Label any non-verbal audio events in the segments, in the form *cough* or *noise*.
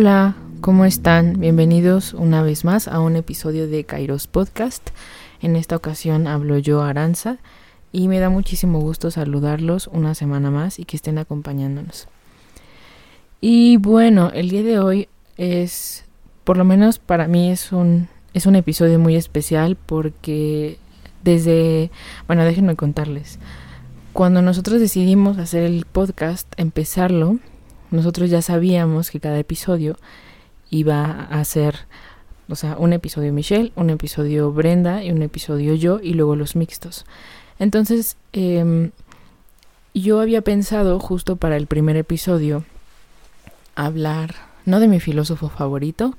Hola, ¿cómo están? Bienvenidos una vez más a un episodio de Kairos Podcast. En esta ocasión hablo yo, Aranza, y me da muchísimo gusto saludarlos una semana más y que estén acompañándonos. Y bueno, el día de hoy es, por lo menos para mí es un, es un episodio muy especial porque desde, bueno, déjenme contarles. Cuando nosotros decidimos hacer el podcast, empezarlo, nosotros ya sabíamos que cada episodio iba a ser, o sea, un episodio Michelle, un episodio Brenda y un episodio yo y luego los mixtos. Entonces, em, yo había pensado justo para el primer episodio hablar, no de mi filósofo favorito,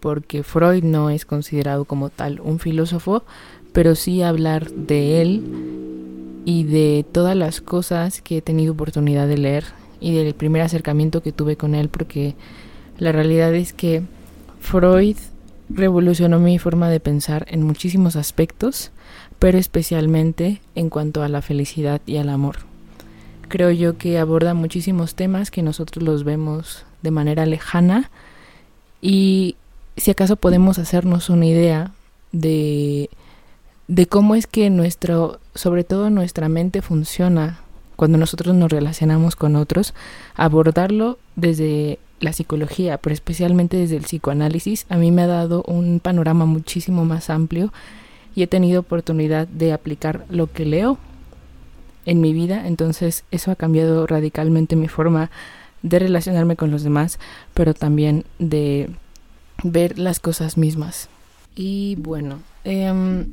porque Freud no es considerado como tal un filósofo, pero sí hablar de él y de todas las cosas que he tenido oportunidad de leer y del primer acercamiento que tuve con él porque la realidad es que Freud revolucionó mi forma de pensar en muchísimos aspectos, pero especialmente en cuanto a la felicidad y al amor. Creo yo que aborda muchísimos temas que nosotros los vemos de manera lejana y si acaso podemos hacernos una idea de, de cómo es que nuestro, sobre todo nuestra mente funciona cuando nosotros nos relacionamos con otros, abordarlo desde la psicología, pero especialmente desde el psicoanálisis, a mí me ha dado un panorama muchísimo más amplio y he tenido oportunidad de aplicar lo que leo en mi vida, entonces eso ha cambiado radicalmente mi forma de relacionarme con los demás, pero también de ver las cosas mismas. Y bueno, eh,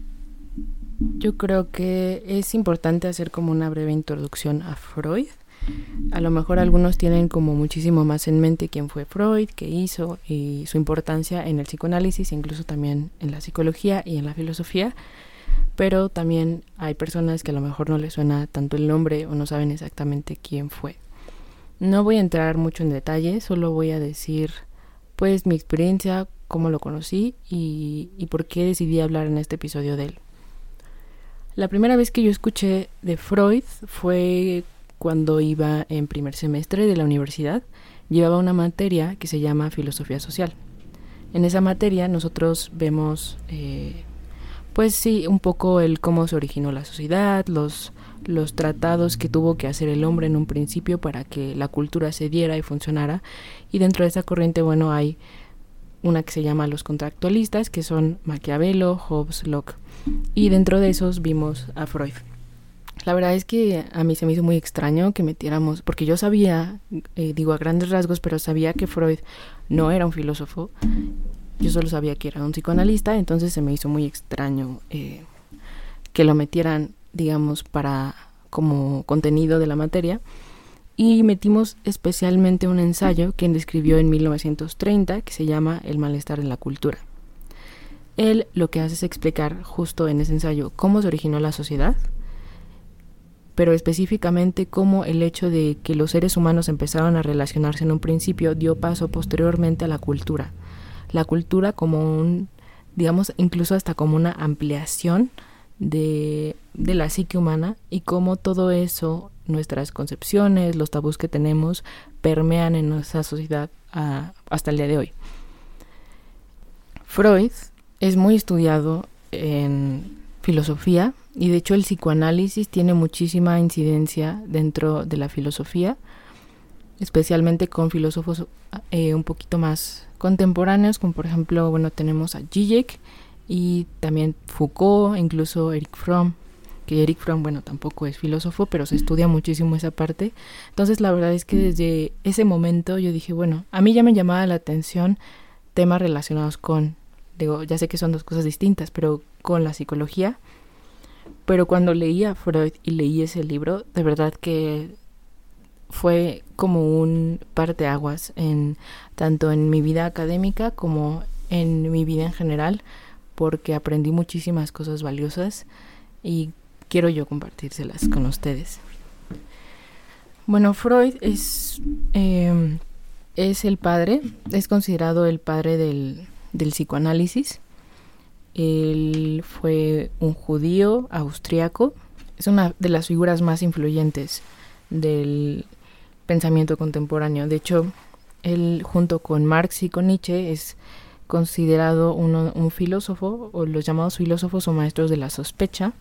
yo creo que es importante hacer como una breve introducción a Freud. A lo mejor algunos tienen como muchísimo más en mente quién fue Freud, qué hizo y su importancia en el psicoanálisis, incluso también en la psicología y en la filosofía. Pero también hay personas que a lo mejor no les suena tanto el nombre o no saben exactamente quién fue. No voy a entrar mucho en detalle, solo voy a decir pues mi experiencia, cómo lo conocí y, y por qué decidí hablar en este episodio de él. La primera vez que yo escuché de Freud fue cuando iba en primer semestre de la universidad. Llevaba una materia que se llama filosofía social. En esa materia nosotros vemos, eh, pues sí, un poco el cómo se originó la sociedad, los, los tratados que tuvo que hacer el hombre en un principio para que la cultura se diera y funcionara. Y dentro de esa corriente, bueno, hay una que se llama los contractualistas, que son Maquiavelo, Hobbes, Locke y dentro de esos vimos a Freud. La verdad es que a mí se me hizo muy extraño que metiéramos, porque yo sabía, eh, digo a grandes rasgos, pero sabía que Freud no era un filósofo, yo solo sabía que era un psicoanalista, entonces se me hizo muy extraño eh, que lo metieran, digamos, para como contenido de la materia. Y metimos especialmente un ensayo que él escribió en 1930 que se llama El malestar en la cultura. Él lo que hace es explicar justo en ese ensayo cómo se originó la sociedad, pero específicamente cómo el hecho de que los seres humanos empezaron a relacionarse en un principio dio paso posteriormente a la cultura. La cultura como un, digamos, incluso hasta como una ampliación de, de la psique humana y cómo todo eso, nuestras concepciones, los tabús que tenemos, permean en nuestra sociedad ah, hasta el día de hoy. Freud es muy estudiado en filosofía y de hecho el psicoanálisis tiene muchísima incidencia dentro de la filosofía, especialmente con filósofos eh, un poquito más contemporáneos, como por ejemplo, bueno, tenemos a Zizek y también Foucault, incluso Eric Fromm, que Eric Fromm, bueno, tampoco es filósofo, pero se estudia muchísimo esa parte. Entonces, la verdad es que desde ese momento yo dije, bueno, a mí ya me llamaba la atención temas relacionados con digo, ya sé que son dos cosas distintas, pero con la psicología. Pero cuando leí a Freud y leí ese libro, de verdad que fue como un parteaguas en tanto en mi vida académica como en mi vida en general, porque aprendí muchísimas cosas valiosas y quiero yo compartírselas con ustedes. Bueno, Freud es, eh, es el padre, es considerado el padre del, del psicoanálisis. Él fue un judío austriaco, es una de las figuras más influyentes del pensamiento contemporáneo. De hecho, Él, junto con Marx y con Nietzsche, es considerado uno, un filósofo, o los llamados filósofos o maestros de la sospecha,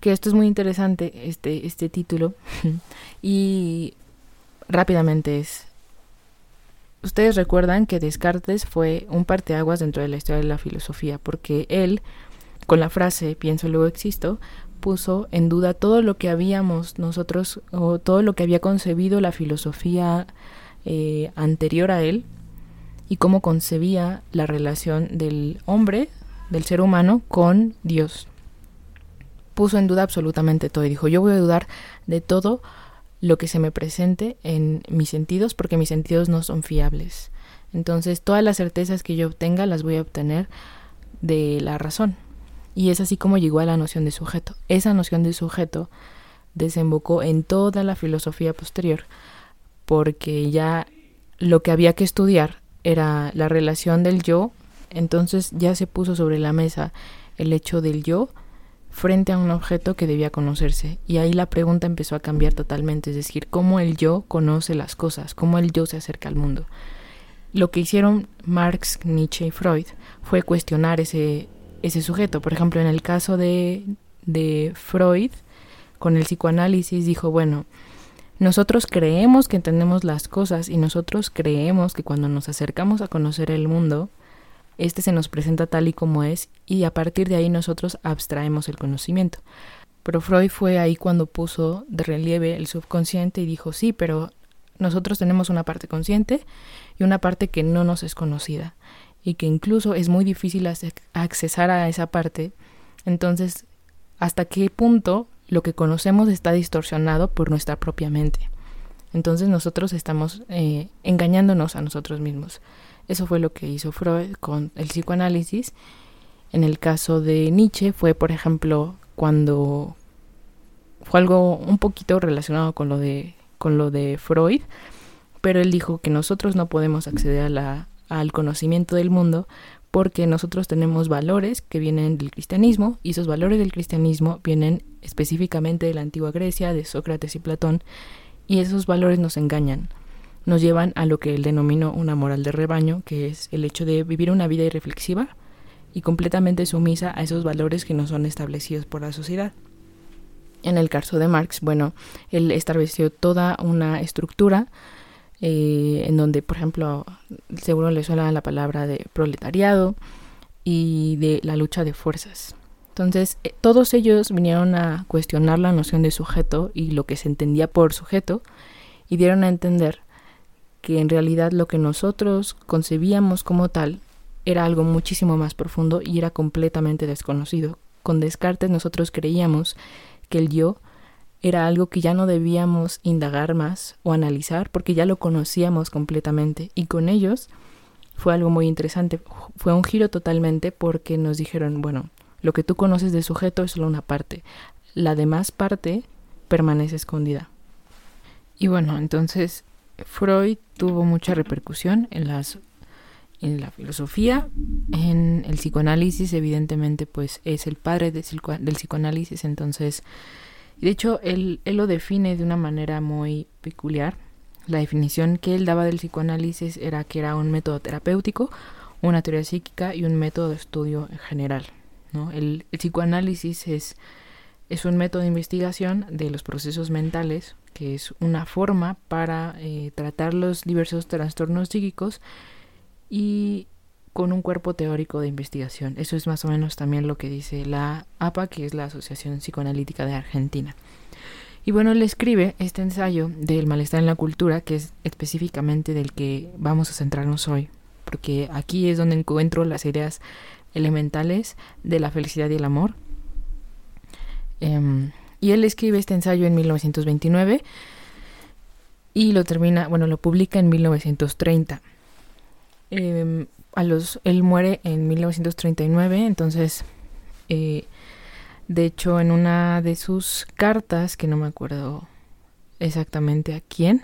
que esto es muy interesante, este, este título, *laughs* y rápidamente es... Ustedes recuerdan que Descartes fue un parteaguas dentro de la historia de la filosofía, porque él, con la frase pienso luego existo, puso en duda todo lo que habíamos nosotros, o todo lo que había concebido la filosofía eh, anterior a él, y cómo concebía la relación del hombre, del ser humano, con Dios. Puso en duda absolutamente todo y dijo, yo voy a dudar de todo lo que se me presente en mis sentidos porque mis sentidos no son fiables. Entonces todas las certezas que yo obtenga las voy a obtener de la razón. Y es así como llegó a la noción de sujeto. Esa noción de sujeto desembocó en toda la filosofía posterior porque ya lo que había que estudiar era la relación del yo, entonces ya se puso sobre la mesa el hecho del yo frente a un objeto que debía conocerse. Y ahí la pregunta empezó a cambiar totalmente, es decir, cómo el yo conoce las cosas, cómo el yo se acerca al mundo. Lo que hicieron Marx, Nietzsche y Freud fue cuestionar ese, ese sujeto. Por ejemplo, en el caso de, de Freud, con el psicoanálisis, dijo, bueno, nosotros creemos que entendemos las cosas y nosotros creemos que cuando nos acercamos a conocer el mundo, este se nos presenta tal y como es y a partir de ahí nosotros abstraemos el conocimiento. Pero Freud fue ahí cuando puso de relieve el subconsciente y dijo, sí, pero nosotros tenemos una parte consciente y una parte que no nos es conocida y que incluso es muy difícil accesar a esa parte. Entonces, ¿hasta qué punto lo que conocemos está distorsionado por nuestra propia mente. Entonces nosotros estamos eh, engañándonos a nosotros mismos. Eso fue lo que hizo Freud con el psicoanálisis. En el caso de Nietzsche fue, por ejemplo, cuando fue algo un poquito relacionado con lo de, con lo de Freud, pero él dijo que nosotros no podemos acceder a la, al conocimiento del mundo porque nosotros tenemos valores que vienen del cristianismo y esos valores del cristianismo vienen específicamente de la antigua Grecia, de Sócrates y Platón, y esos valores nos engañan, nos llevan a lo que él denominó una moral de rebaño, que es el hecho de vivir una vida irreflexiva y completamente sumisa a esos valores que no son establecidos por la sociedad. En el caso de Marx, bueno, él estableció toda una estructura eh, en donde, por ejemplo, seguro le suena la palabra de proletariado y de la lucha de fuerzas. Entonces, eh, todos ellos vinieron a cuestionar la noción de sujeto y lo que se entendía por sujeto y dieron a entender que en realidad lo que nosotros concebíamos como tal era algo muchísimo más profundo y era completamente desconocido. Con Descartes nosotros creíamos que el yo era algo que ya no debíamos indagar más o analizar porque ya lo conocíamos completamente y con ellos fue algo muy interesante. Fue un giro totalmente porque nos dijeron, bueno, lo que tú conoces de sujeto es solo una parte, la demás parte permanece escondida. Y bueno, entonces Freud tuvo mucha repercusión en las en la filosofía, en el psicoanálisis, evidentemente, pues es el padre del psicoanálisis, entonces de hecho, él, él lo define de una manera muy peculiar. La definición que él daba del psicoanálisis era que era un método terapéutico, una teoría psíquica y un método de estudio en general. ¿no? El, psicoanálisis es, es un método de investigación de los procesos mentales, que es una forma para eh, tratar los diversos trastornos psíquicos y con un cuerpo teórico de investigación. Eso es más o menos también lo que dice la APA, que es la Asociación Psicoanalítica de Argentina. Y bueno, él escribe este ensayo del malestar en la cultura, que es específicamente del que vamos a centrarnos hoy, porque aquí es donde encuentro las ideas elementales de la felicidad y el amor. Em, y él escribe este ensayo en 1929 y lo termina, bueno, lo publica en 1930 a los, él muere en 1939, entonces, eh, de hecho, en una de sus cartas, que no me acuerdo exactamente a quién,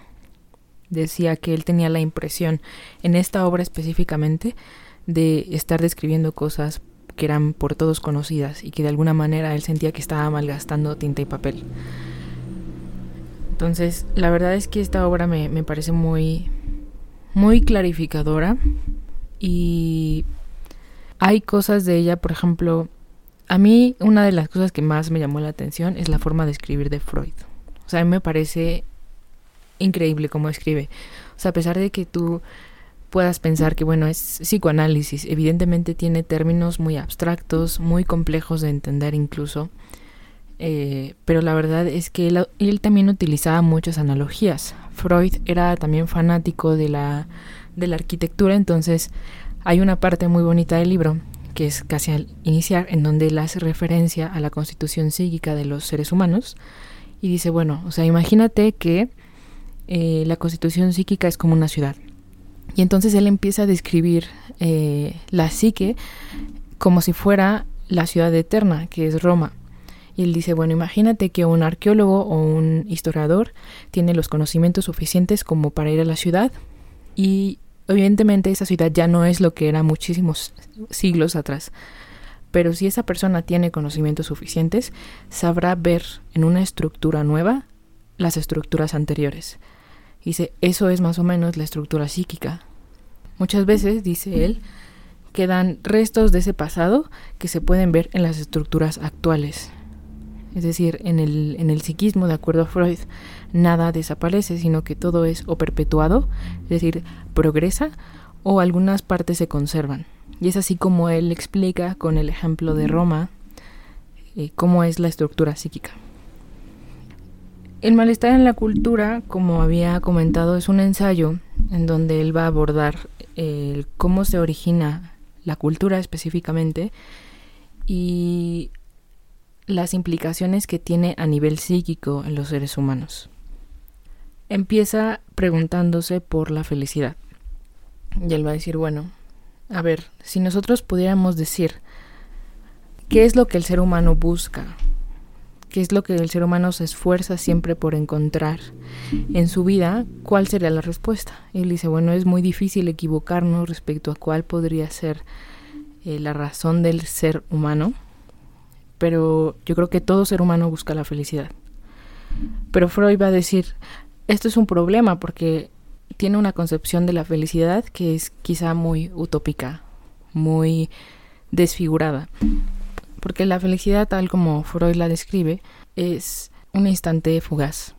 decía que él tenía la impresión, en esta obra específicamente, de estar describiendo cosas que eran por todos conocidas y que de alguna manera él sentía que estaba malgastando tinta y papel. Entonces, la verdad es que esta obra me, me parece muy, muy clarificadora y hay cosas de ella, por ejemplo, a mí una de las cosas que más me llamó la atención es la forma de escribir de Freud. O sea, a mí me parece increíble cómo escribe. O sea, a pesar de que tú puedas pensar que, bueno, es psicoanálisis, evidentemente tiene términos muy abstractos, muy complejos de entender incluso. Eh, pero la verdad es que él, también utilizaba muchas analogías. Freud era también fanático de la, de la arquitectura, entonces hay una parte muy bonita del libro que es casi al iniciar, en donde él hace referencia a la constitución psíquica de los seres humanos y dice, bueno, o sea, imagínate que eh, la constitución psíquica es como una ciudad. Y entonces él empieza a describir eh, la psique como si fuera la ciudad eterna, que es Roma. Y él dice, bueno, imagínate que un arqueólogo o un historiador tiene los conocimientos suficientes como para ir a la ciudad y evidentemente esa ciudad ya no es lo que era muchísimos siglos atrás. Pero si esa persona tiene conocimientos suficientes, sabrá ver en una estructura nueva las estructuras anteriores. Dice, eso es más o menos la estructura psíquica. Muchas veces, dice él, quedan restos de ese pasado que se pueden ver en las estructuras actuales. Es decir, en el, en el psiquismo, de acuerdo a Freud, nada desaparece, sino que todo es o perpetuado, es decir, progresa, o algunas partes se conservan. Y es así como él explica con el ejemplo de Roma eh, cómo es la estructura psíquica. El malestar en la cultura, como había comentado, es un ensayo en donde él va a abordar cómo se origina la cultura específicamente y las implicaciones que tiene a nivel psíquico en los seres humanos. Empieza preguntándose por la felicidad. Y él va a decir, bueno, a ver, si nosotros pudiéramos decir qué es lo que el ser humano busca qué es lo que el ser humano se esfuerza siempre por encontrar en su vida, ¿cuál sería la respuesta? Él dice, bueno, es muy difícil equivocarnos respecto a cuál podría ser eh, la razón del ser humano, pero yo creo que todo ser humano busca la felicidad. Pero Freud va a decir, esto es un problema porque tiene una concepción de la felicidad que es quizá muy utópica, muy desfigurada. Porque la felicidad, tal como Freud la describe, es un instante fugaz.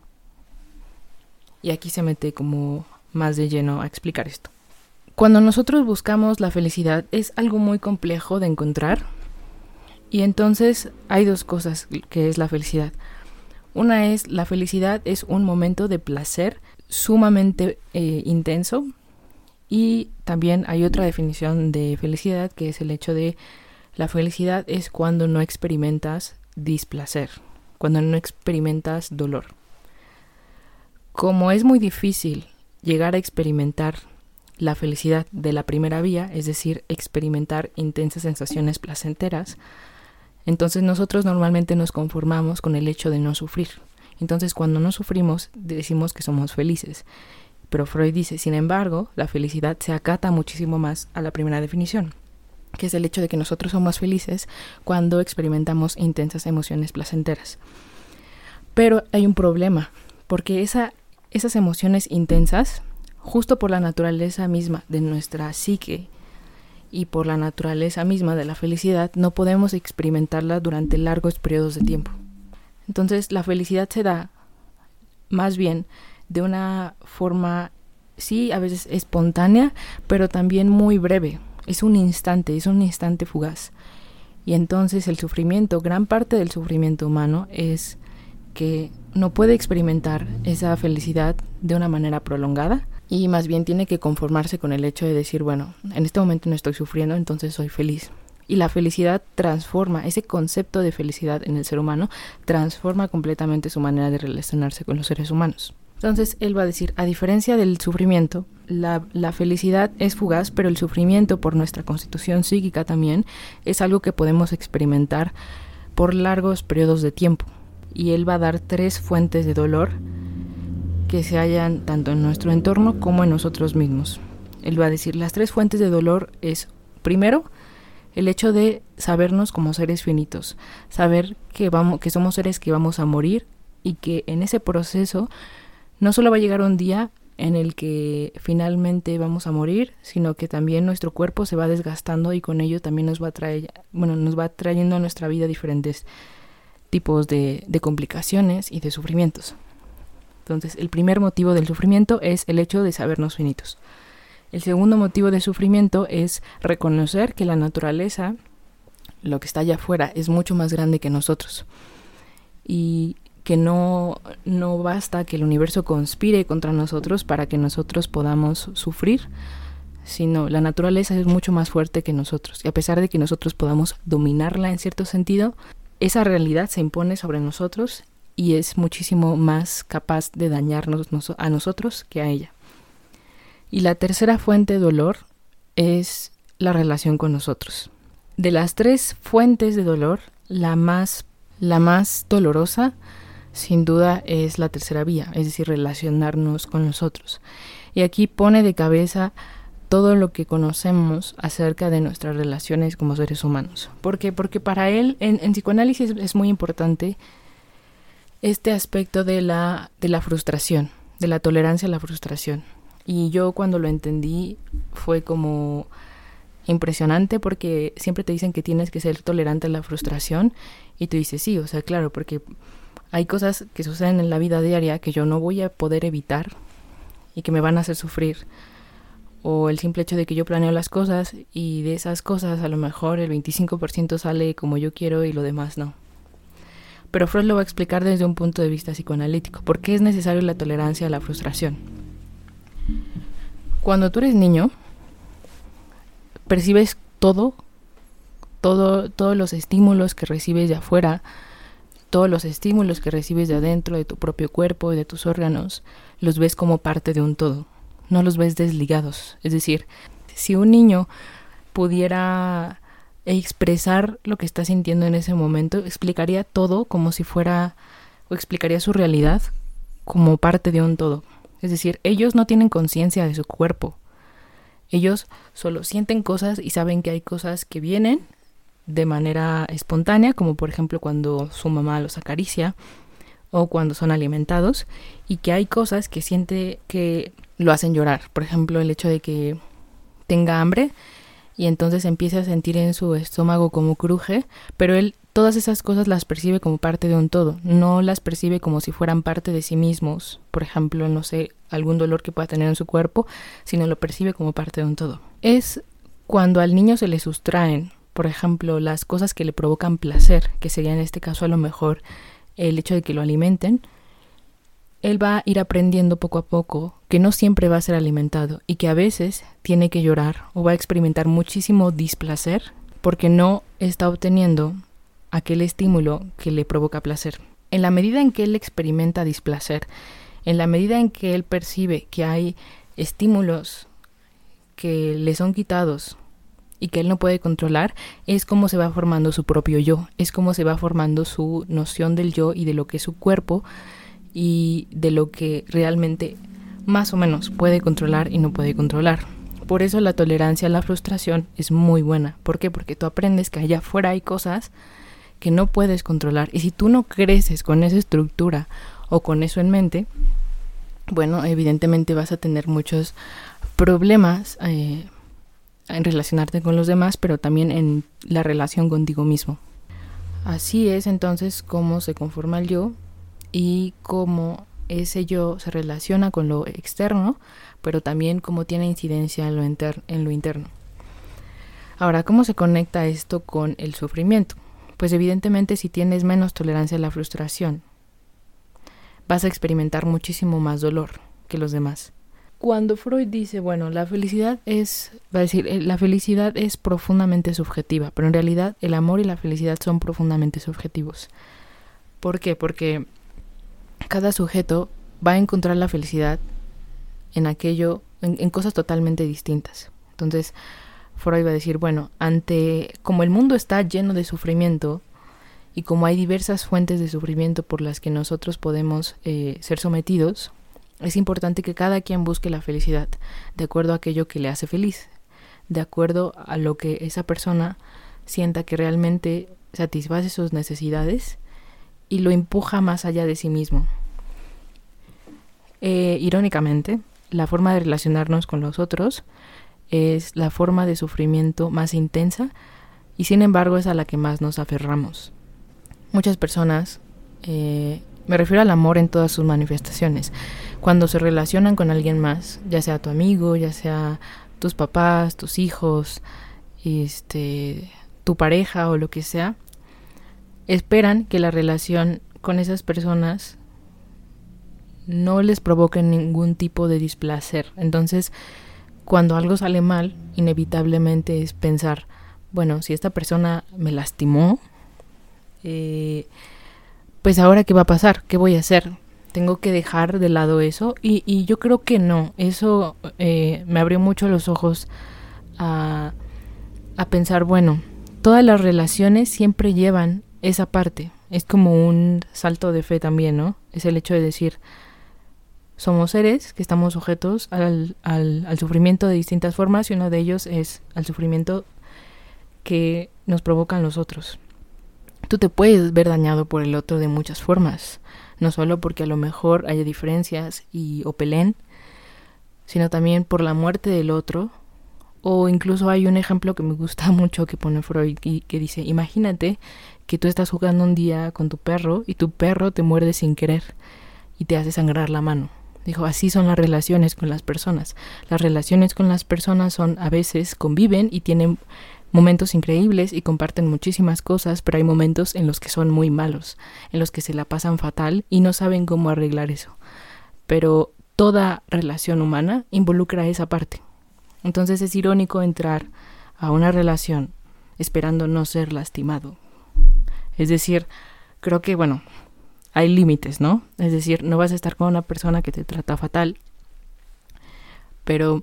Y aquí se mete como más de lleno a explicar esto. Cuando nosotros buscamos la felicidad es algo muy complejo de encontrar. Y entonces hay dos cosas que es la felicidad. Una es la felicidad es un momento de placer sumamente eh, intenso. Y también hay otra definición de felicidad que es el hecho de la felicidad es cuando no experimentas displacer, cuando no experimentas dolor. Como es muy difícil llegar a experimentar la felicidad de la primera vía, es decir, experimentar intensas sensaciones placenteras, entonces nosotros normalmente nos conformamos con el hecho de no sufrir. Entonces cuando no sufrimos decimos que somos felices. Pero Freud dice, sin embargo, la felicidad se acata muchísimo más a la primera definición que es el hecho de que nosotros somos felices cuando experimentamos intensas emociones placenteras. Pero hay un problema, porque esa, esas emociones intensas, justo por la naturaleza misma de nuestra psique y por la naturaleza misma de la felicidad, no podemos experimentarla durante largos periodos de tiempo. Entonces la felicidad se da más bien de una forma, sí, a veces espontánea, pero también muy breve es un instante, es un instante fugaz. Y entonces el sufrimiento, gran parte del sufrimiento humano es que no puede experimentar esa felicidad de una manera prolongada y más bien tiene que conformarse con el hecho de decir, bueno, en este momento no estoy sufriendo, entonces soy feliz. Y la felicidad transforma, ese concepto de felicidad en el ser humano transforma completamente su manera de relacionarse con los seres humanos. Entonces él va a decir, a diferencia del sufrimiento, la, felicidad es fugaz, pero el sufrimiento por nuestra constitución psíquica también es algo que podemos experimentar por largos periodos de tiempo. Y él va a dar tres fuentes de dolor que se hallan tanto en nuestro entorno como en nosotros mismos. Él va a decir, las tres fuentes de dolor es, primero, el hecho de sabernos como seres finitos, saber que, vamos, que somos seres que vamos a morir y que en ese proceso no solo va a llegar un día en el que finalmente vamos a morir, sino que también nuestro cuerpo se va desgastando y con ello también nos va, traer, bueno, nos va trayendo a nuestra vida diferentes tipos de, de complicaciones y de sufrimientos. Entonces, el primer motivo del sufrimiento es el hecho de sabernos finitos. El segundo motivo de sufrimiento es reconocer que la naturaleza, lo que está allá afuera, es mucho más grande que nosotros. Y que no, no basta que el universo conspire contra nosotros para que nosotros podamos sufrir, sino la naturaleza es mucho más fuerte que nosotros. Y a pesar de que nosotros podamos dominarla en cierto sentido, esa realidad se impone sobre nosotros y es muchísimo más capaz de dañarnos a nosotros que a ella. Y la tercera fuente de dolor es la relación con nosotros. De las tres fuentes de dolor, la más, la más dolorosa sin duda es la tercera vía, es decir, relacionarnos con nosotros. Y aquí pone de cabeza todo lo que conocemos acerca de nuestras relaciones como seres humanos. ¿Por qué? Porque para él, en, psicoanálisis es muy importante este aspecto de la, de la frustración, de la tolerancia a la frustración. Y yo cuando lo entendí fue como impresionante porque siempre te dicen que tienes que ser tolerante a la frustración y tú dices sí, o sea, claro, porque hay cosas que suceden en la vida diaria que yo no voy a poder evitar y que me van a hacer sufrir. O el simple hecho de que yo planeo las cosas y de esas cosas a lo mejor el 25% sale como yo quiero y lo demás no. Pero Freud lo va a explicar desde un punto de vista psicoanalítico. ¿Por qué es necesario la tolerancia a la frustración? Cuando tú eres niño, percibes todo, todo, todos los estímulos que recibes de afuera, todos los estímulos que recibes de adentro de tu propio cuerpo y de tus órganos, los ves como parte de un todo, no los ves desligados. Es decir, si un niño pudiera expresar lo que está sintiendo en ese momento, explicaría todo como si fuera, o explicaría su realidad como parte de un todo. Es decir, ellos no tienen conciencia de su cuerpo. Ellos solo sienten cosas y saben que hay cosas que vienen de manera espontánea, como por ejemplo cuando su mamá los acaricia o cuando son alimentados, y que hay cosas que siente que lo hacen llorar. Por ejemplo, el hecho de que tenga hambre y entonces empieza a sentir en su estómago como cruje, pero él todas esas cosas las percibe como parte de un todo, no las percibe como si fueran parte de sí mismos, por ejemplo, no sé, algún dolor que pueda tener en su cuerpo, sino lo percibe como parte de un todo. Es cuando al niño se le sustraen por ejemplo, las cosas que le provocan placer, que sería en este caso a lo mejor el hecho de que lo alimenten, él va a ir aprendiendo poco a poco que no siempre va a ser alimentado y que a veces tiene que llorar o va a experimentar muchísimo displacer porque no está obteniendo aquel estímulo que le provoca placer. En la medida en que él experimenta displacer, en la medida en que él percibe que hay estímulos que le son quitados y que él no puede controlar, es como se va formando su propio yo, es como se va formando su noción del yo y de lo que es su cuerpo y de lo que realmente más o menos puede controlar y no puede controlar. Por eso la tolerancia a la frustración es muy buena. ¿Por qué? Porque tú aprendes que allá afuera hay cosas que no puedes controlar. Y si tú no creces con esa estructura o con eso en mente, bueno, evidentemente vas a tener muchos problemas eh, en relacionarte con los demás, pero también en la relación contigo mismo. Así es entonces cómo se conforma el yo y cómo ese yo se relaciona con lo externo, pero también cómo tiene incidencia en lo, en lo interno. Ahora, ¿cómo se conecta esto con el sufrimiento? Pues evidentemente si tienes menos tolerancia a la frustración, vas a experimentar muchísimo más dolor que los demás cuando Freud dice, bueno, la felicidad es, va a decir, eh, la felicidad es profundamente subjetiva, pero en realidad el amor y la felicidad son profundamente subjetivos. ¿Por qué? Porque cada sujeto va a encontrar la felicidad en aquello, en, cosas totalmente distintas. Entonces, Freud va a decir, bueno, ante, como el mundo está lleno de sufrimiento, y como hay diversas fuentes de sufrimiento por las que nosotros podemos eh, ser sometidos, es importante que cada quien busque la felicidad de acuerdo a aquello que le hace feliz, de acuerdo a lo que esa persona sienta que realmente satisface sus necesidades y lo empuja más allá de sí mismo. Eh, irónicamente, la forma de relacionarnos con los otros es la forma de sufrimiento más intensa y sin embargo es a la que más nos aferramos. Muchas personas, eh, me refiero al amor en todas sus manifestaciones, cuando se relacionan con alguien más, ya sea tu amigo, ya sea tus papás, tus hijos, este, tu pareja o lo que sea, esperan que la relación con esas personas no les provoque ningún tipo de displacer. Entonces, cuando algo sale mal, inevitablemente es pensar, bueno, si esta persona me lastimó, eh, pues ahora qué va a pasar, qué voy a hacer, tengo que dejar de lado eso y, yo creo que no, eso eh, me abrió mucho los ojos a, pensar, bueno, todas las relaciones siempre llevan esa parte, es como un salto de fe también, ¿no? Es el hecho de decir, somos seres que estamos sujetos al, al, al, sufrimiento de distintas formas y uno de ellos es al sufrimiento que nos provocan los otros. Tú te puedes ver dañado por el otro de muchas formas, no solo porque a lo mejor haya diferencias y o peleen, sino también por la muerte del otro, o incluso hay un ejemplo que me gusta *laughs* mucho que pone Freud y que dice, imagínate que tú estás jugando un día con tu perro y tu perro te muerde sin querer y te hace sangrar la mano. Dijo, así son las relaciones con las personas. Las relaciones con las personas son a veces conviven y tienen momentos increíbles y comparten muchísimas cosas, pero hay momentos en los que son muy malos, en los que se la pasan fatal y no saben cómo arreglar eso. Pero toda relación humana involucra esa parte. Entonces es irónico entrar a una relación esperando no ser lastimado. Es decir, creo que, bueno, hay límites, ¿no? Es decir, no vas a estar con una persona que te trata fatal, pero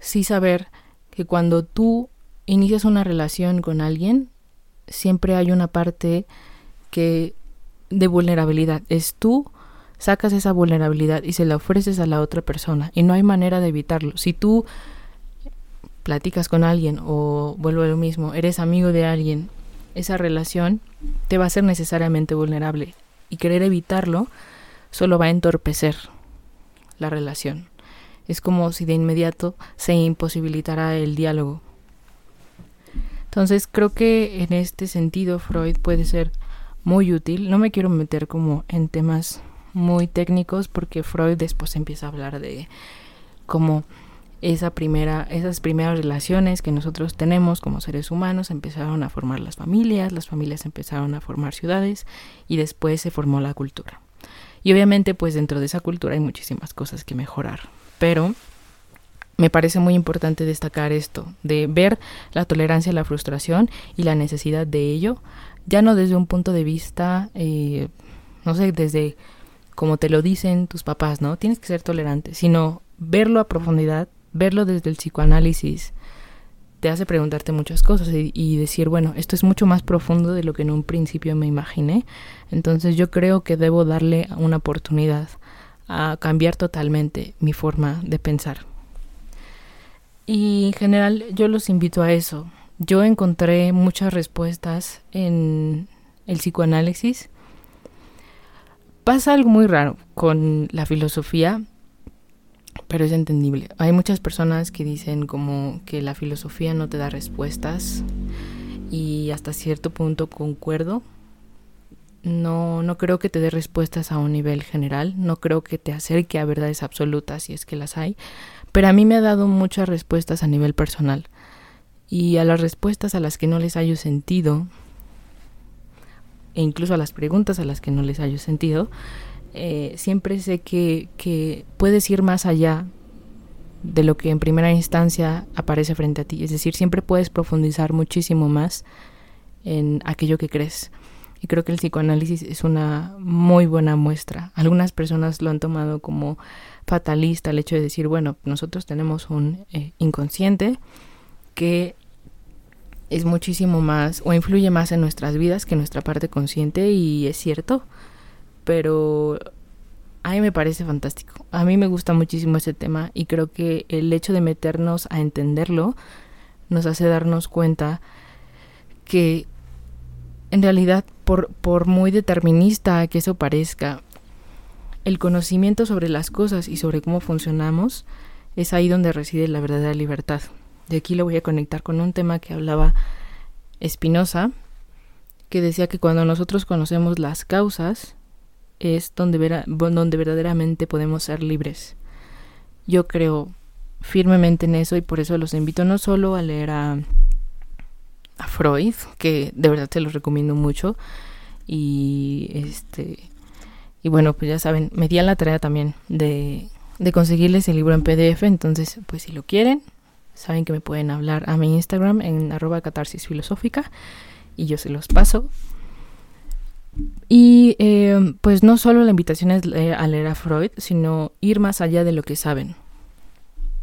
sí saber que cuando tú inicias una relación con alguien, siempre hay una parte que de vulnerabilidad. Es tú sacas esa vulnerabilidad y se la ofreces a la otra persona y no hay manera de evitarlo. Si tú platicas con alguien o vuelvo a lo mismo, eres amigo de alguien, esa relación te va a ser necesariamente vulnerable y querer evitarlo solo va a entorpecer la relación. Es como si de inmediato se imposibilitara el diálogo entonces creo que en este sentido Freud puede ser muy útil. No me quiero meter como en temas muy técnicos porque Freud después empieza a hablar de cómo esa primera, esas primeras relaciones que nosotros tenemos como seres humanos empezaron a formar las familias, las familias empezaron a formar ciudades y después se formó la cultura. Y obviamente pues dentro de esa cultura hay muchísimas cosas que mejorar, pero me parece muy importante destacar esto, de ver la tolerancia a la frustración y la necesidad de ello, ya no desde un punto de vista, eh, no sé, desde como te lo dicen tus papás, ¿no? Tienes que ser tolerante, sino verlo a profundidad, verlo desde el psicoanálisis, te hace preguntarte muchas cosas y, y, decir, bueno, esto es mucho más profundo de lo que en un principio me imaginé. Entonces yo creo que debo darle una oportunidad a cambiar totalmente mi forma de pensar. Y en general yo los invito a eso. Yo encontré muchas respuestas en el psicoanálisis. Pasa algo muy raro con la filosofía, pero es entendible. Hay muchas personas que dicen como que la filosofía no te da respuestas y hasta cierto punto concuerdo. No, no creo que te dé respuestas a un nivel general, no creo que te acerque a verdades absolutas si es que las hay, pero a mí me ha dado muchas respuestas a nivel personal. Y a las respuestas a las que no les haya sentido, e incluso a las preguntas a las que no les haya sentido, eh, siempre sé que, que puedes ir más allá de lo que en primera instancia aparece frente a ti. Es decir, siempre puedes profundizar muchísimo más en aquello que crees. Y creo que el psicoanálisis es una muy buena muestra. Algunas personas lo han tomado como fatalista el hecho de decir, bueno, nosotros tenemos un eh, inconsciente que es muchísimo más o influye más en nuestras vidas que nuestra parte consciente y es cierto, pero a mí me parece fantástico. A mí me gusta muchísimo ese tema y creo que el hecho de meternos a entenderlo nos hace darnos cuenta que en realidad por, por muy determinista que eso parezca, el conocimiento sobre las cosas y sobre cómo funcionamos es ahí donde reside la verdadera libertad. De aquí lo voy a conectar con un tema que hablaba Spinoza, que decía que cuando nosotros conocemos las causas es donde, donde verdaderamente podemos ser libres. Yo creo firmemente en eso y por eso los invito no solo a leer a, a Freud, que de verdad te los recomiendo mucho, y este y bueno, pues ya saben, me di a la tarea también de, de conseguirles el libro en PDF, entonces pues si lo quieren, saben que me pueden hablar a mi Instagram en arroba catarsis filosófica y yo se los paso. Y eh, pues no solo la invitación es a leer a Freud, sino ir más allá de lo que saben.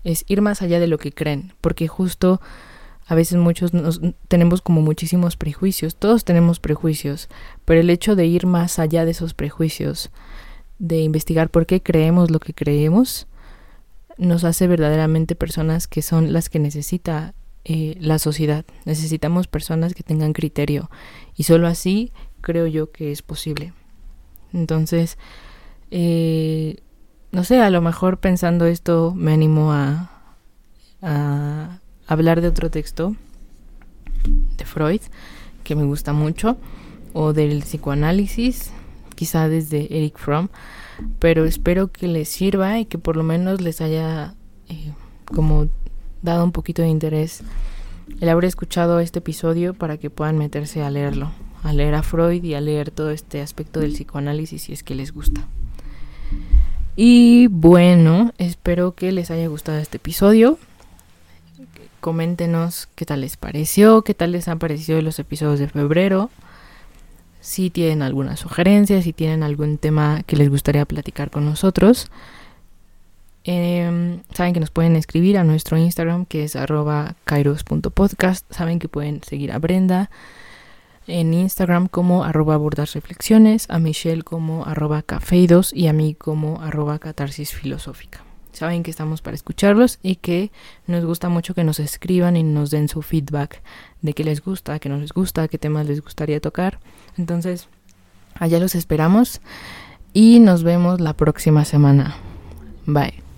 Es ir más allá de lo que creen, porque justo a veces muchos tenemos como muchísimos prejuicios, todos tenemos prejuicios, pero el hecho de ir más allá de esos prejuicios, de investigar por qué creemos lo que creemos, nos hace verdaderamente personas que son las que necesita eh, la sociedad. Necesitamos personas que tengan criterio y solo así creo yo que es posible. Entonces, eh, no sé, a lo mejor pensando esto me animo a hablar de otro texto de Freud que me gusta mucho o del psicoanálisis, quizá desde Eric Fromm, pero espero que les sirva y que por lo menos les haya eh, como dado un poquito de interés el haber escuchado este episodio para que puedan meterse a leerlo, a leer a Freud y a leer todo este aspecto del psicoanálisis si es que les gusta. Y bueno, espero que les haya gustado este episodio. Coméntenos qué tal les pareció, qué tal les han parecido los episodios de febrero. Si tienen alguna sugerencia, si tienen algún tema que les gustaría platicar con nosotros. Em, saben que nos pueden escribir a nuestro Instagram que es arroba kairos.podcast. Saben que pueden seguir a Brenda en Instagram como arroba bordas reflexiones, a Michelle como arroba cafeidos y a mí como arroba catarsis filosófica. Saben que estamos para escucharlos y que nos gusta mucho que nos escriban y nos den su feedback de qué les gusta, qué no les gusta, qué temas les gustaría tocar. Entonces, allá los esperamos y nos vemos la próxima semana. Bye.